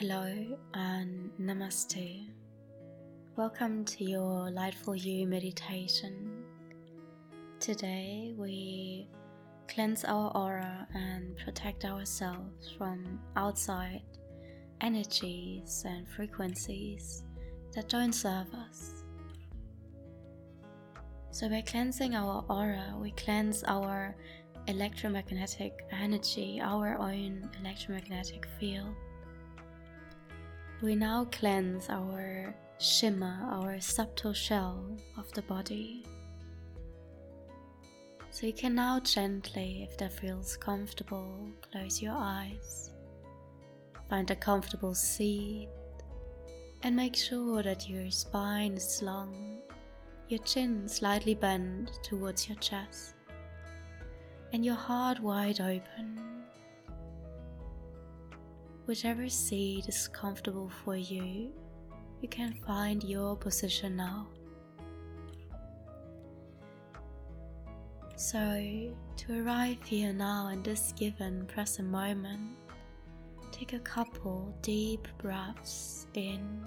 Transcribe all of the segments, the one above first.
Hello and namaste. Welcome to your Lightful You meditation. Today we cleanse our aura and protect ourselves from outside energies and frequencies that don't serve us. So, by cleansing our aura, we cleanse our electromagnetic energy, our own electromagnetic field. We now cleanse our shimmer, our subtle shell of the body. So you can now gently, if that feels comfortable, close your eyes. Find a comfortable seat and make sure that your spine is long, your chin slightly bent towards your chest, and your heart wide open. Whichever seat is comfortable for you, you can find your position now. So, to arrive here now in this given present moment, take a couple deep breaths in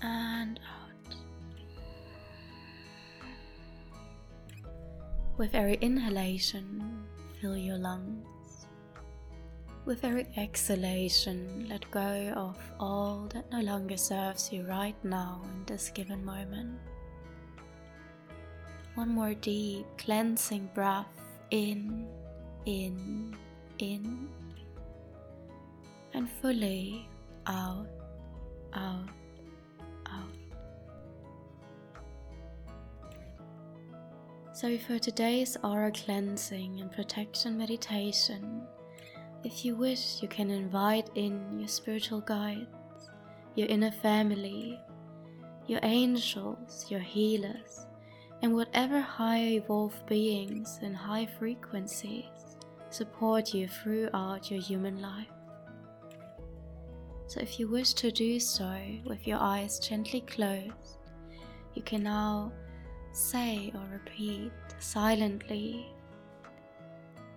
and out. With every inhalation, fill your lungs. With every exhalation, let go of all that no longer serves you right now in this given moment. One more deep cleansing breath in, in, in, and fully out, out, So, for today's aura cleansing and protection meditation, if you wish, you can invite in your spiritual guides, your inner family, your angels, your healers, and whatever higher evolved beings and high frequencies support you throughout your human life. So, if you wish to do so with your eyes gently closed, you can now say or repeat silently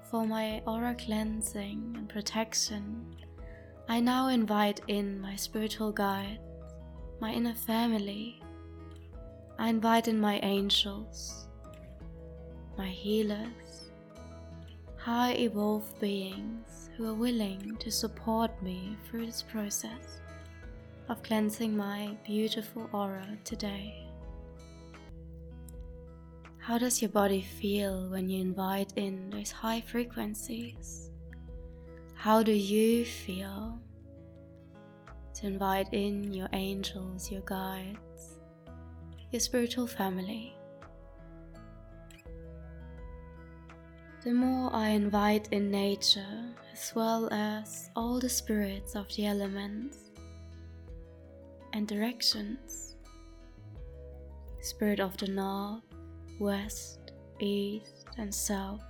for my aura cleansing and protection. I now invite in my spiritual guides, my inner family. I invite in my angels, my healers, high evolved beings who are willing to support me through this process of cleansing my beautiful aura today. How does your body feel when you invite in those high frequencies? How do you feel to invite in your angels, your guides, your spiritual family? The more I invite in nature, as well as all the spirits of the elements and directions, spirit of the north, west, east, and south.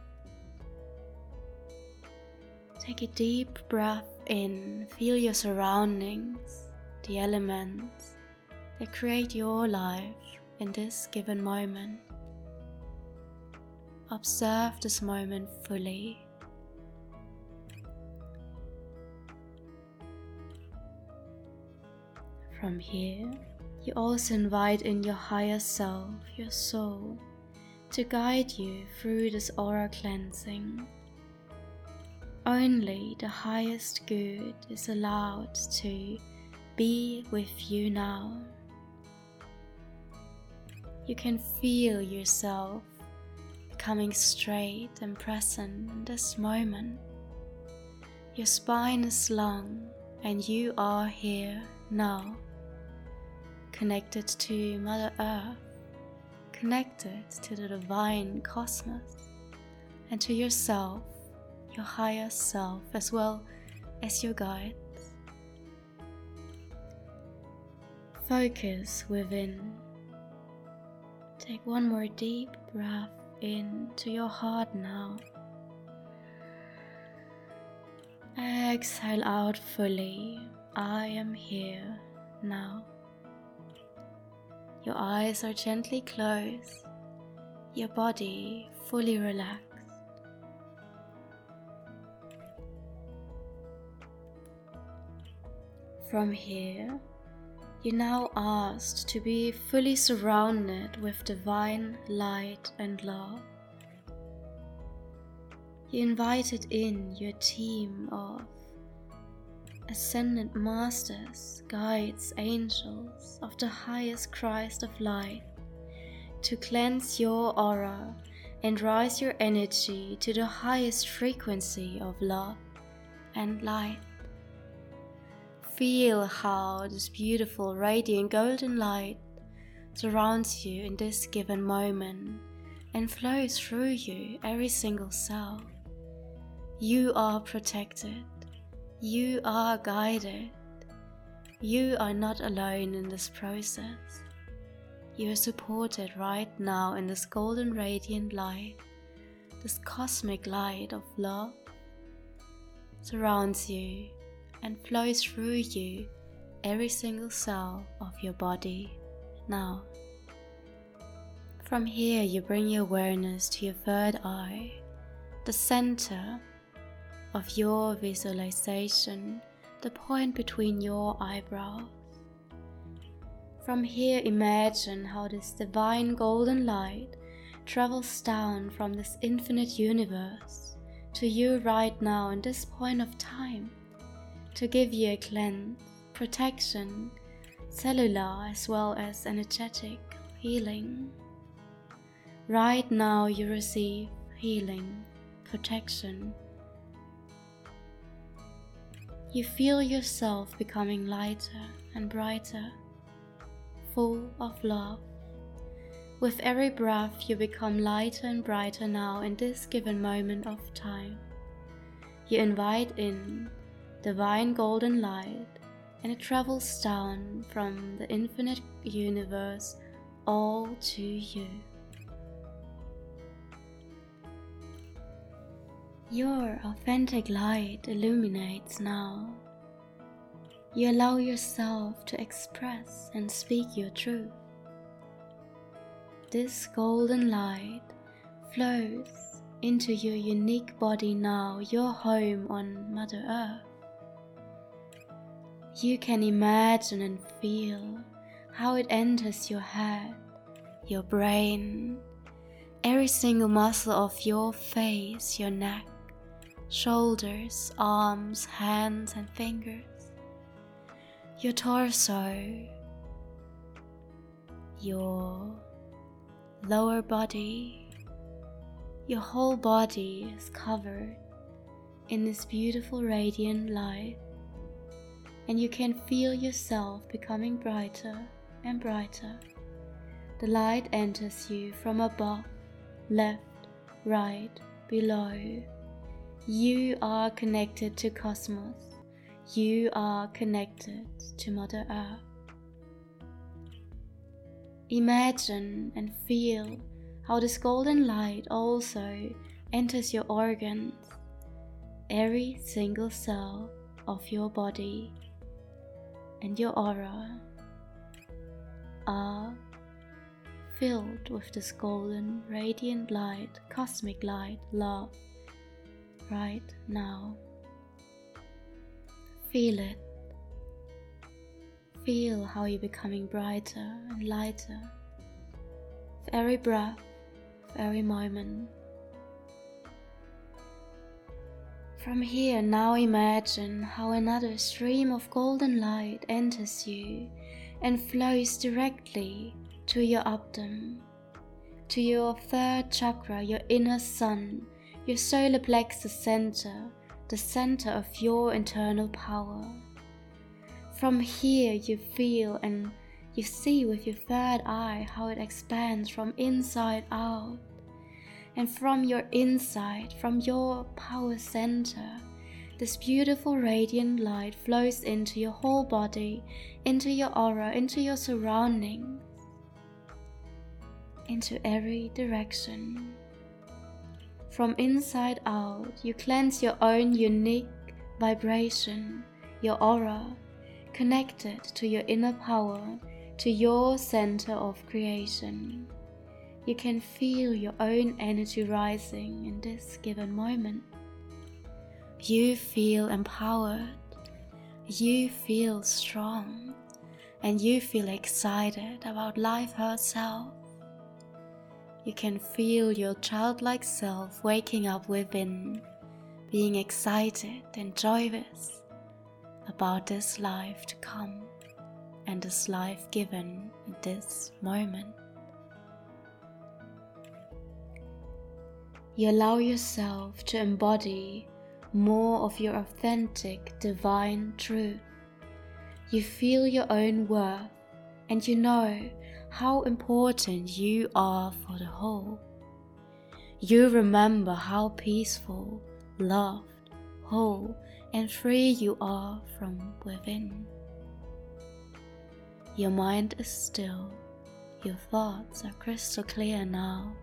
Take a deep breath in, feel your surroundings, the elements that create your life in this given moment. Observe this moment fully. From here, you also invite in your higher self, your soul, to guide you through this aura cleansing. Only the highest good is allowed to be with you now. You can feel yourself becoming straight and present in this moment. Your spine is long and you are here now, connected to Mother Earth connected to the divine cosmos and to yourself, your higher self, as well as your guides. Focus within. Take one more deep breath into your heart now. Exhale out fully. I am here now. Your eyes are gently closed, your body fully relaxed. From here, you're now asked to be fully surrounded with divine light and love. You invited in your team of ascended masters, guides, angels of the highest Christ of light to cleanse your aura and rise your energy to the highest frequency of love and light. Feel how this beautiful, radiant golden light surrounds you in this given moment and flows through you, every single cell. You are protected. You are guided. You are not alone in this process. You are supported right now in this golden radiant light, this cosmic light of love surrounds you and flows through you, every single cell of your body now. From here, you bring your awareness to your third eye, the center of your visualization, the point between your eyebrows. From here, imagine how this divine golden light travels down from this infinite universe to you right now in this point of time to give you a cleanse, protection, cellular as well as energetic healing. Right now, you receive healing, protection. You feel yourself becoming lighter and brighter, full of love. With every breath, you become lighter and brighter now in this given moment of time. You invite in divine golden light, and it travels down from the infinite universe all to you. Your authentic light illuminates now. You allow yourself to express and speak your truth. This golden light flows into your unique body now, your home on Mother Earth you can imagine and feel how it enters your head, your brain, every single muscle of your face, your neck, shoulders, arms, hands, and fingers, your torso, your lower body. Your whole body is covered in this beautiful radiant light and you can feel yourself becoming brighter and brighter. The light enters you from above, left, right, below. You are connected to cosmos. You are connected to Mother Earth. Imagine and feel how this golden light also enters your organs, every single cell of your body and your aura are filled with this golden, radiant light, cosmic light, love, right now. Feel it. Feel how you're becoming brighter and lighter with every breath, with every moment. From here, now imagine how another stream of golden light enters you and flows directly to your abdomen, to your third chakra, your inner sun, your solar plexus center, the center of your internal power. From here, you feel and you see with your third eye how it expands from inside out and from your inside, from your power center, this beautiful radiant light flows into your whole body, into your aura, into your surroundings, into every direction. From inside out, you cleanse your own unique vibration, your aura, connected to your inner power, to your center of creation you can feel your own energy rising in this given moment. You feel empowered, you feel strong and you feel excited about life herself. You can feel your childlike self waking up within, being excited and joyous about this life to come and this life given in this moment. You allow yourself to embody more of your authentic divine truth. You feel your own worth and you know how important you are for the whole. You remember how peaceful, loved, whole, and free you are from within. Your mind is still, your thoughts are crystal clear now,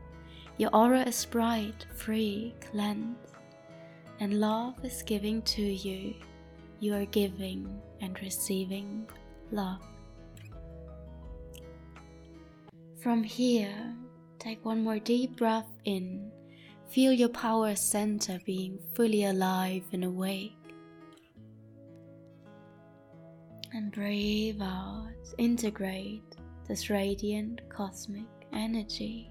your aura is bright, free, cleansed, and love is giving to you. You are giving and receiving love. From here, take one more deep breath in. Feel your power center being fully alive and awake. And breathe out, integrate this radiant cosmic energy.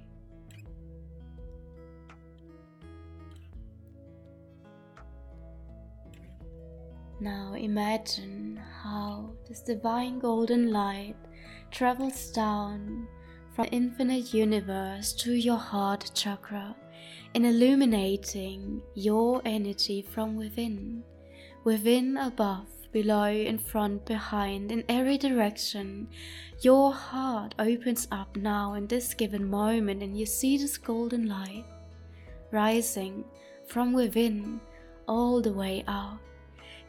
Now imagine how this divine golden light travels down from infinite universe to your heart chakra in illuminating your energy from within, within, above, below, in front, behind, in every direction. Your heart opens up now in this given moment, and you see this golden light rising from within all the way out,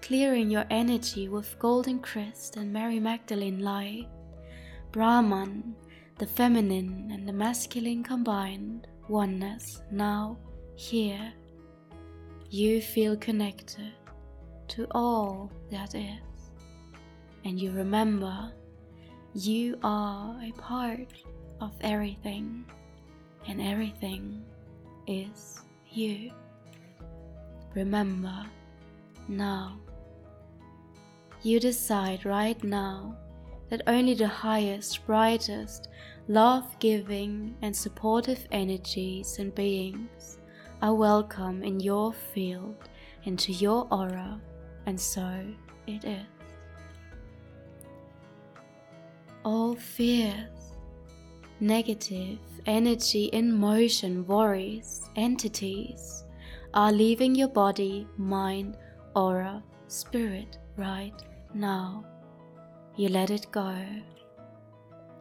clearing your energy with golden Christ and Mary Magdalene light. Brahman, the feminine and the masculine combined, oneness, now, here. You feel connected to all that is, and you remember you are a part of everything, and everything is you. Remember now. You decide right now that only the highest, brightest, love giving, and supportive energies and beings are welcome in your field, into your aura, and so it is. All fears, negative energy in motion, worries, entities are leaving your body, mind, aura, spirit right now. You let it go.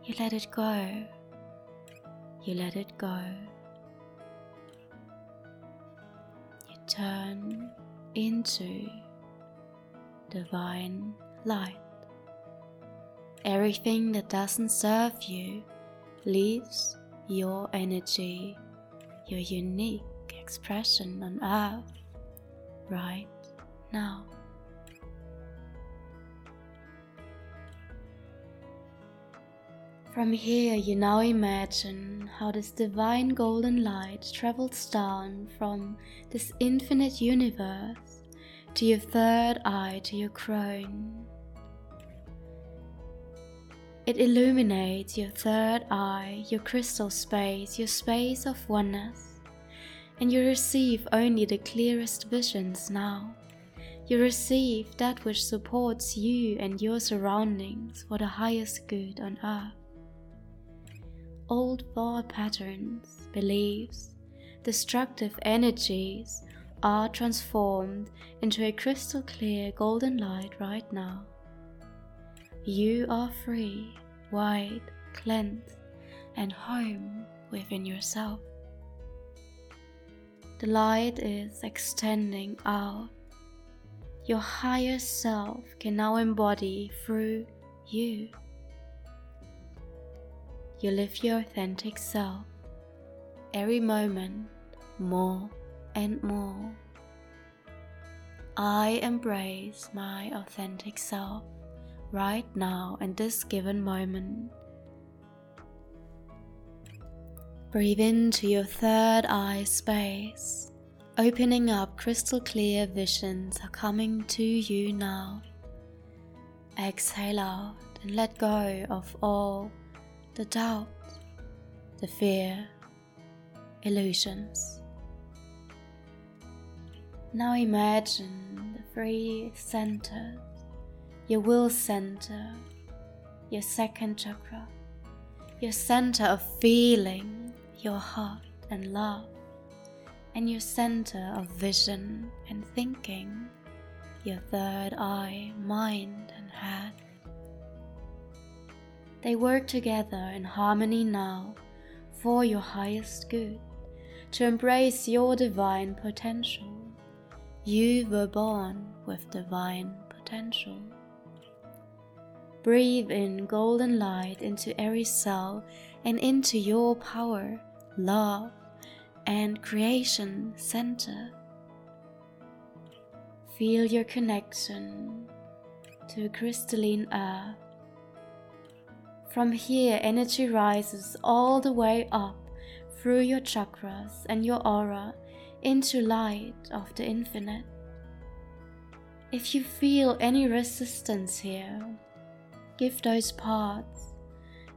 You let it go. You let it go. You turn into divine light. Everything that doesn't serve you leaves your energy, your unique expression on earth right now. From here, you now imagine how this divine golden light travels down from this infinite universe to your third eye, to your crown. It illuminates your third eye, your crystal space, your space of oneness, and you receive only the clearest visions now. You receive that which supports you and your surroundings for the highest good on earth old thought patterns, beliefs, destructive energies are transformed into a crystal clear golden light right now. You are free, wide, cleansed, and home within yourself. The light is extending out. Your higher self can now embody through you. You live your authentic self every moment more and more. I embrace my authentic self right now in this given moment. Breathe into your third eye space, opening up crystal clear visions are coming to you now. exhale out and let go of all the doubt, the fear, illusions. Now imagine the three centers your will center, your second chakra, your center of feeling, your heart and love, and your center of vision and thinking, your third eye, mind and head. They work together in harmony now for your highest good, to embrace your divine potential. You were born with divine potential. Breathe in golden light into every cell and into your power, love, and creation center. Feel your connection to crystalline earth. From here, energy rises all the way up through your chakras and your aura into light of the infinite. If you feel any resistance here, give those parts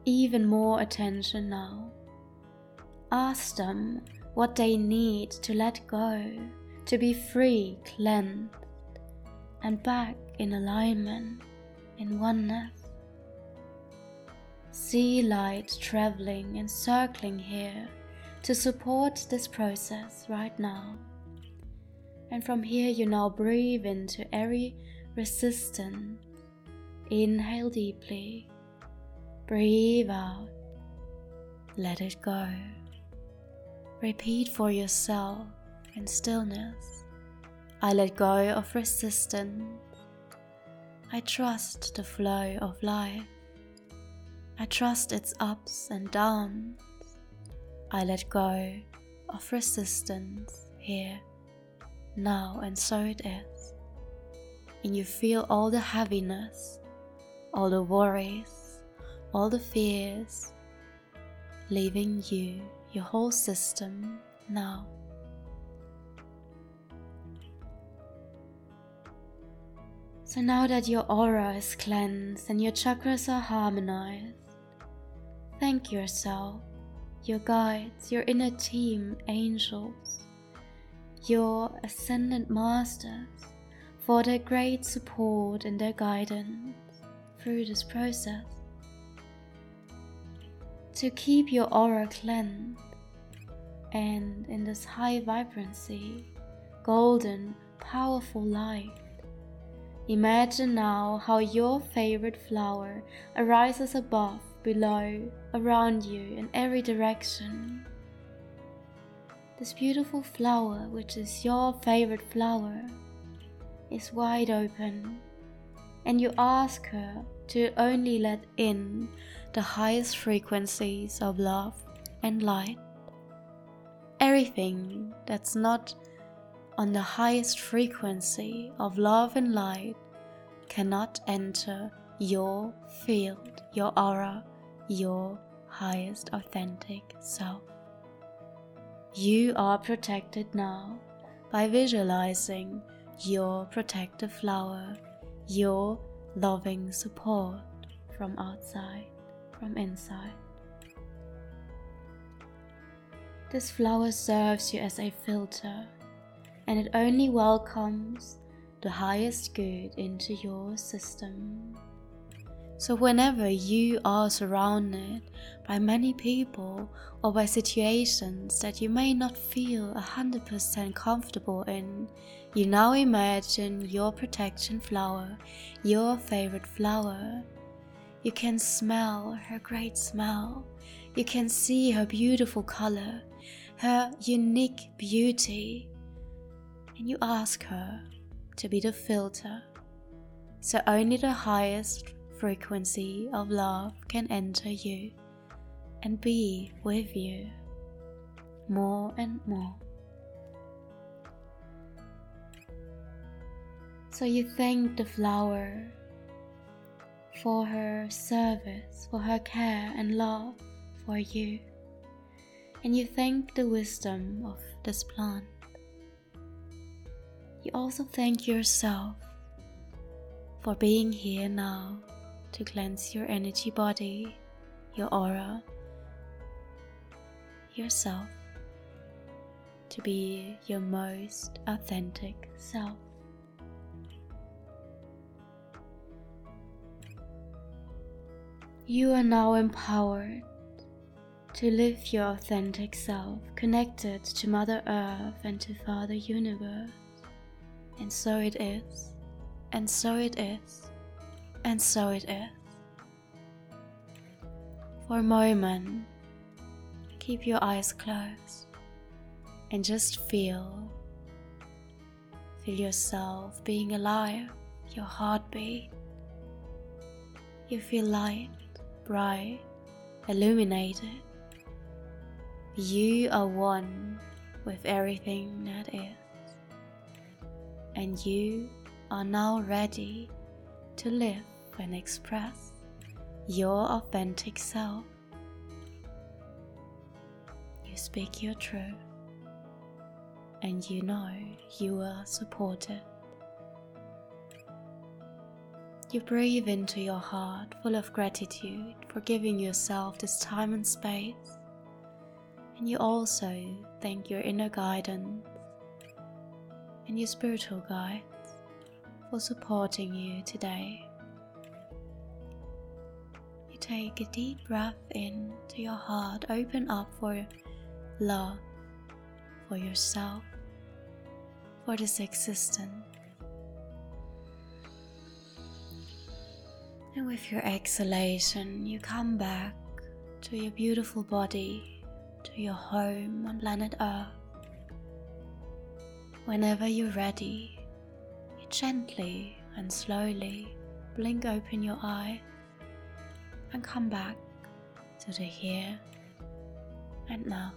even more attention now. Ask them what they need to let go, to be free, cleansed, and back in alignment, in oneness. See light traveling and circling here to support this process right now. And from here, you now breathe into every resistance. Inhale deeply, breathe out, let it go. Repeat for yourself in stillness. I let go of resistance. I trust the flow of life. I trust its ups and downs. I let go of resistance here, now, and so it is. And you feel all the heaviness, all the worries, all the fears leaving you, your whole system now. So now that your aura is cleansed and your chakras are harmonized, thank yourself your guides, your inner team, angels, your ascendant masters, for their great support and their guidance through this process. To keep your aura cleansed and in this high vibrancy, golden, powerful light. Imagine now how your favorite flower arises above below, around you, in every direction. This beautiful flower, which is your favorite flower, is wide open, and you ask her to only let in the highest frequencies of love and light. Everything that's not on the highest frequency of love and light cannot enter your field, your aura, your highest authentic self. You are protected now by visualizing your protective flower, your loving support from outside, from inside. This flower serves you as a filter and it only welcomes the highest good into your system. So, whenever you are surrounded by many people or by situations that you may not feel 100% comfortable in, you now imagine your protection flower, your favorite flower. You can smell her great smell. You can see her beautiful color, her unique beauty. And you ask her to be the filter. So only the highest frequency of love can enter you and be with you more and more. So you thank the flower for her service, for her care and love for you. And you thank the wisdom of this plant. You also thank yourself for being here now to cleanse your energy body, your aura, yourself, to be your most authentic self. You are now empowered to live your authentic self, connected to Mother Earth and to Father Universe. And so it is, and so it is, and so it is. For a moment, keep your eyes closed and just feel. Feel yourself being alive, your heartbeat. You feel light, bright, illuminated. You are one with everything that is. And you are now ready to live and express your authentic self. You speak your truth, and you know you are supported. You breathe into your heart full of gratitude for giving yourself this time and space. And you also thank your inner guidance and your spiritual guides for supporting you today. Take a deep breath in to your heart, open up for love for yourself, for this existence. And with your exhalation, you come back to your beautiful body, to your home on planet Earth. Whenever you're ready, you gently and slowly blink open your eyes and come back to the here and now.